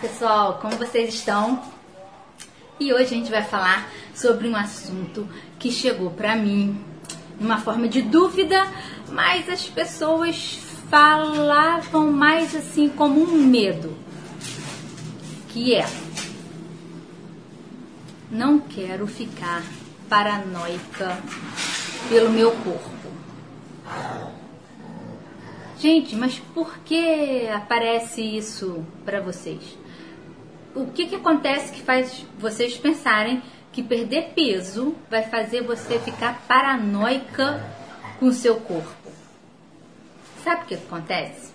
pessoal, como vocês estão? E hoje a gente vai falar sobre um assunto que chegou para mim numa forma de dúvida, mas as pessoas falavam mais assim como um medo, que é não quero ficar paranoica pelo meu corpo. Gente, mas por que aparece isso para vocês? O que, que acontece que faz vocês pensarem que perder peso vai fazer você ficar paranoica com o seu corpo? Sabe o que acontece?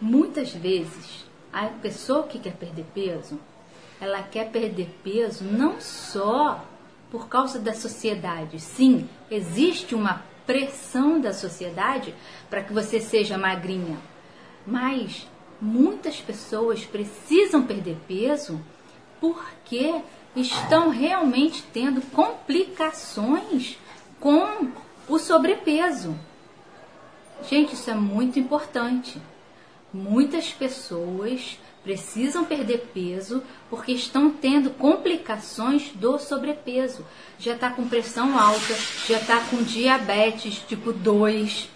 Muitas vezes a pessoa que quer perder peso, ela quer perder peso não só por causa da sociedade. Sim, existe uma pressão da sociedade para que você seja magrinha. Mas muitas pessoas precisam perder peso porque estão realmente tendo complicações com o sobrepeso. Gente, isso é muito importante. Muitas pessoas precisam perder peso porque estão tendo complicações do sobrepeso. Já está com pressão alta, já está com diabetes tipo 2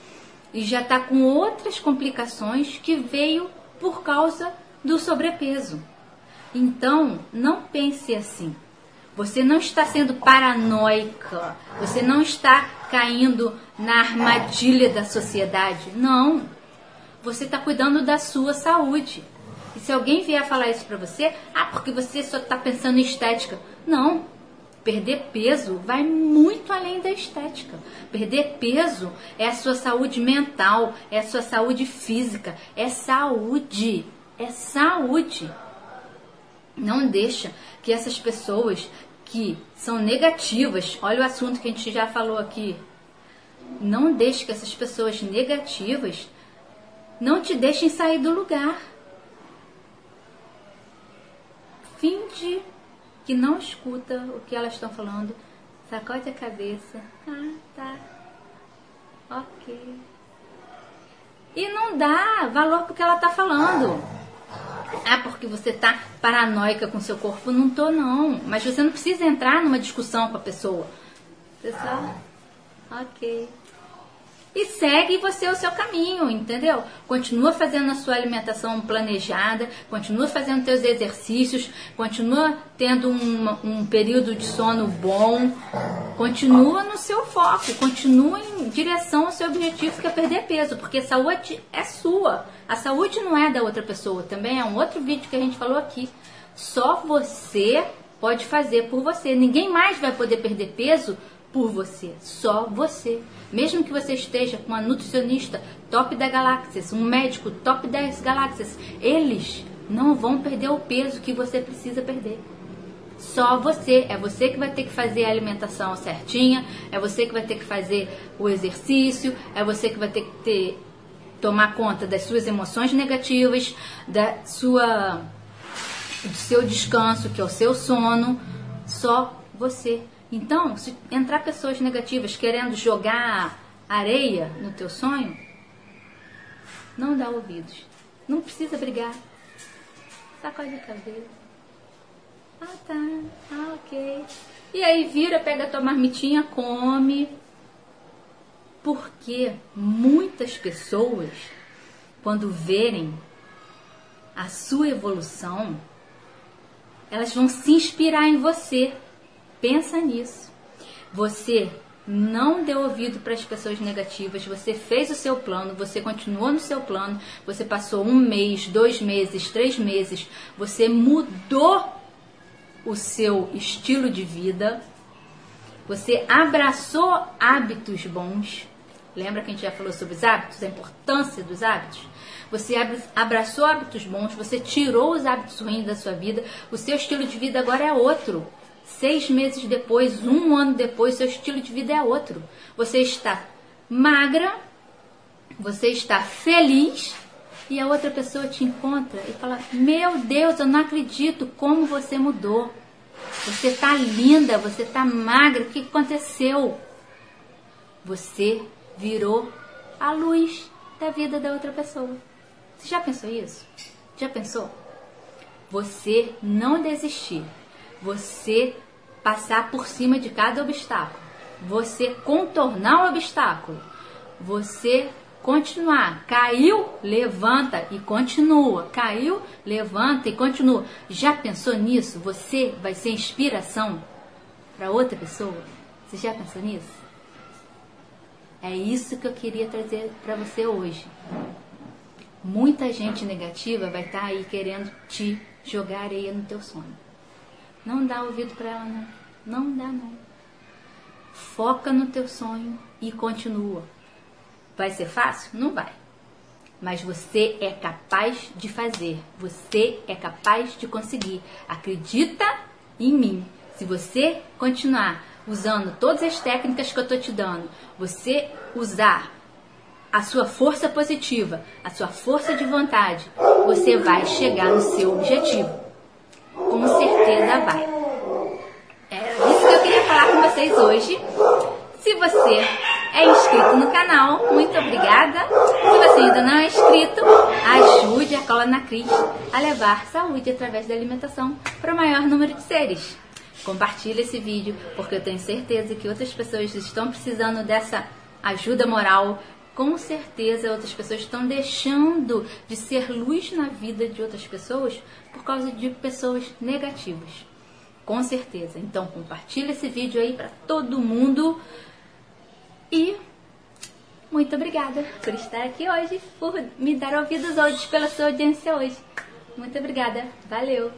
e já está com outras complicações que veio por causa do sobrepeso. Então, não pense assim. Você não está sendo paranoica, você não está caindo na armadilha da sociedade. Não. Você está cuidando da sua saúde. E se alguém vier falar isso para você, ah, porque você só está pensando em estética. Não. Perder peso vai muito além da estética. Perder peso é a sua saúde mental, é a sua saúde física, é saúde. É saúde. Não deixa que essas pessoas que são negativas, olha o assunto que a gente já falou aqui. Não deixe que essas pessoas negativas não te deixem sair do lugar. finge que não escuta o que elas estão falando, sacode a cabeça. Ah, tá. Ok. E não dá valor pro que ela tá falando. Ah, porque você tá paranoica com seu corpo. Não tô, não. Mas você não precisa entrar numa discussão com a pessoa. Pessoal, ok e segue você o seu caminho, entendeu? Continua fazendo a sua alimentação planejada, continua fazendo seus exercícios, continua tendo um, um período de sono bom, continua no seu foco, continua em direção ao seu objetivo que é perder peso, porque saúde é sua, a saúde não é da outra pessoa, também é um outro vídeo que a gente falou aqui. Só você pode fazer por você, ninguém mais vai poder perder peso por você, só você. Mesmo que você esteja com uma nutricionista top da galáxias, um médico top das galáxias, eles não vão perder o peso que você precisa perder. Só você, é você que vai ter que fazer a alimentação certinha, é você que vai ter que fazer o exercício, é você que vai ter que ter, tomar conta das suas emoções negativas, da sua do seu descanso, que é o seu sono, só você. Então, se entrar pessoas negativas querendo jogar areia no teu sonho, não dá ouvidos. Não precisa brigar. Sacode a cabeça. Ah, tá. Ah, ok. E aí vira, pega a tua marmitinha, come. Porque muitas pessoas, quando verem a sua evolução, elas vão se inspirar em você. Pensa nisso. Você não deu ouvido para as pessoas negativas, você fez o seu plano, você continuou no seu plano, você passou um mês, dois meses, três meses, você mudou o seu estilo de vida, você abraçou hábitos bons. Lembra que a gente já falou sobre os hábitos, a importância dos hábitos? Você abraçou hábitos bons, você tirou os hábitos ruins da sua vida, o seu estilo de vida agora é outro. Seis meses depois, um ano depois, seu estilo de vida é outro. Você está magra, você está feliz e a outra pessoa te encontra e fala: Meu Deus, eu não acredito como você mudou. Você está linda, você está magra, o que aconteceu? Você virou a luz da vida da outra pessoa. Você já pensou isso? Já pensou? você não desistir, você passar por cima de cada obstáculo, você contornar o obstáculo, você continuar. Caiu, levanta e continua. Caiu, levanta e continua. Já pensou nisso? Você vai ser inspiração para outra pessoa? Você já pensou nisso? É isso que eu queria trazer para você hoje. Muita gente negativa vai estar tá aí querendo te jogar areia no teu sonho. Não dá ouvido para ela, não. Não dá, não. Foca no teu sonho e continua. Vai ser fácil? Não vai. Mas você é capaz de fazer. Você é capaz de conseguir. Acredita em mim. Se você continuar usando todas as técnicas que eu estou te dando, você usar a sua força positiva, a sua força de vontade, você vai chegar no seu objetivo. Com certeza vai. É isso que eu queria falar com vocês hoje. Se você é inscrito no canal, muito obrigada. Se você ainda não é inscrito, ajude a Cola na Cris a levar saúde através da alimentação para o maior número de seres. Compartilhe esse vídeo, porque eu tenho certeza que outras pessoas estão precisando dessa ajuda moral. Com certeza outras pessoas estão deixando de ser luz na vida de outras pessoas por causa de pessoas negativas. Com certeza. Então compartilhe esse vídeo aí para todo mundo. E muito obrigada por estar aqui hoje, por me dar ouvidos hoje, pela sua audiência hoje. Muito obrigada. Valeu!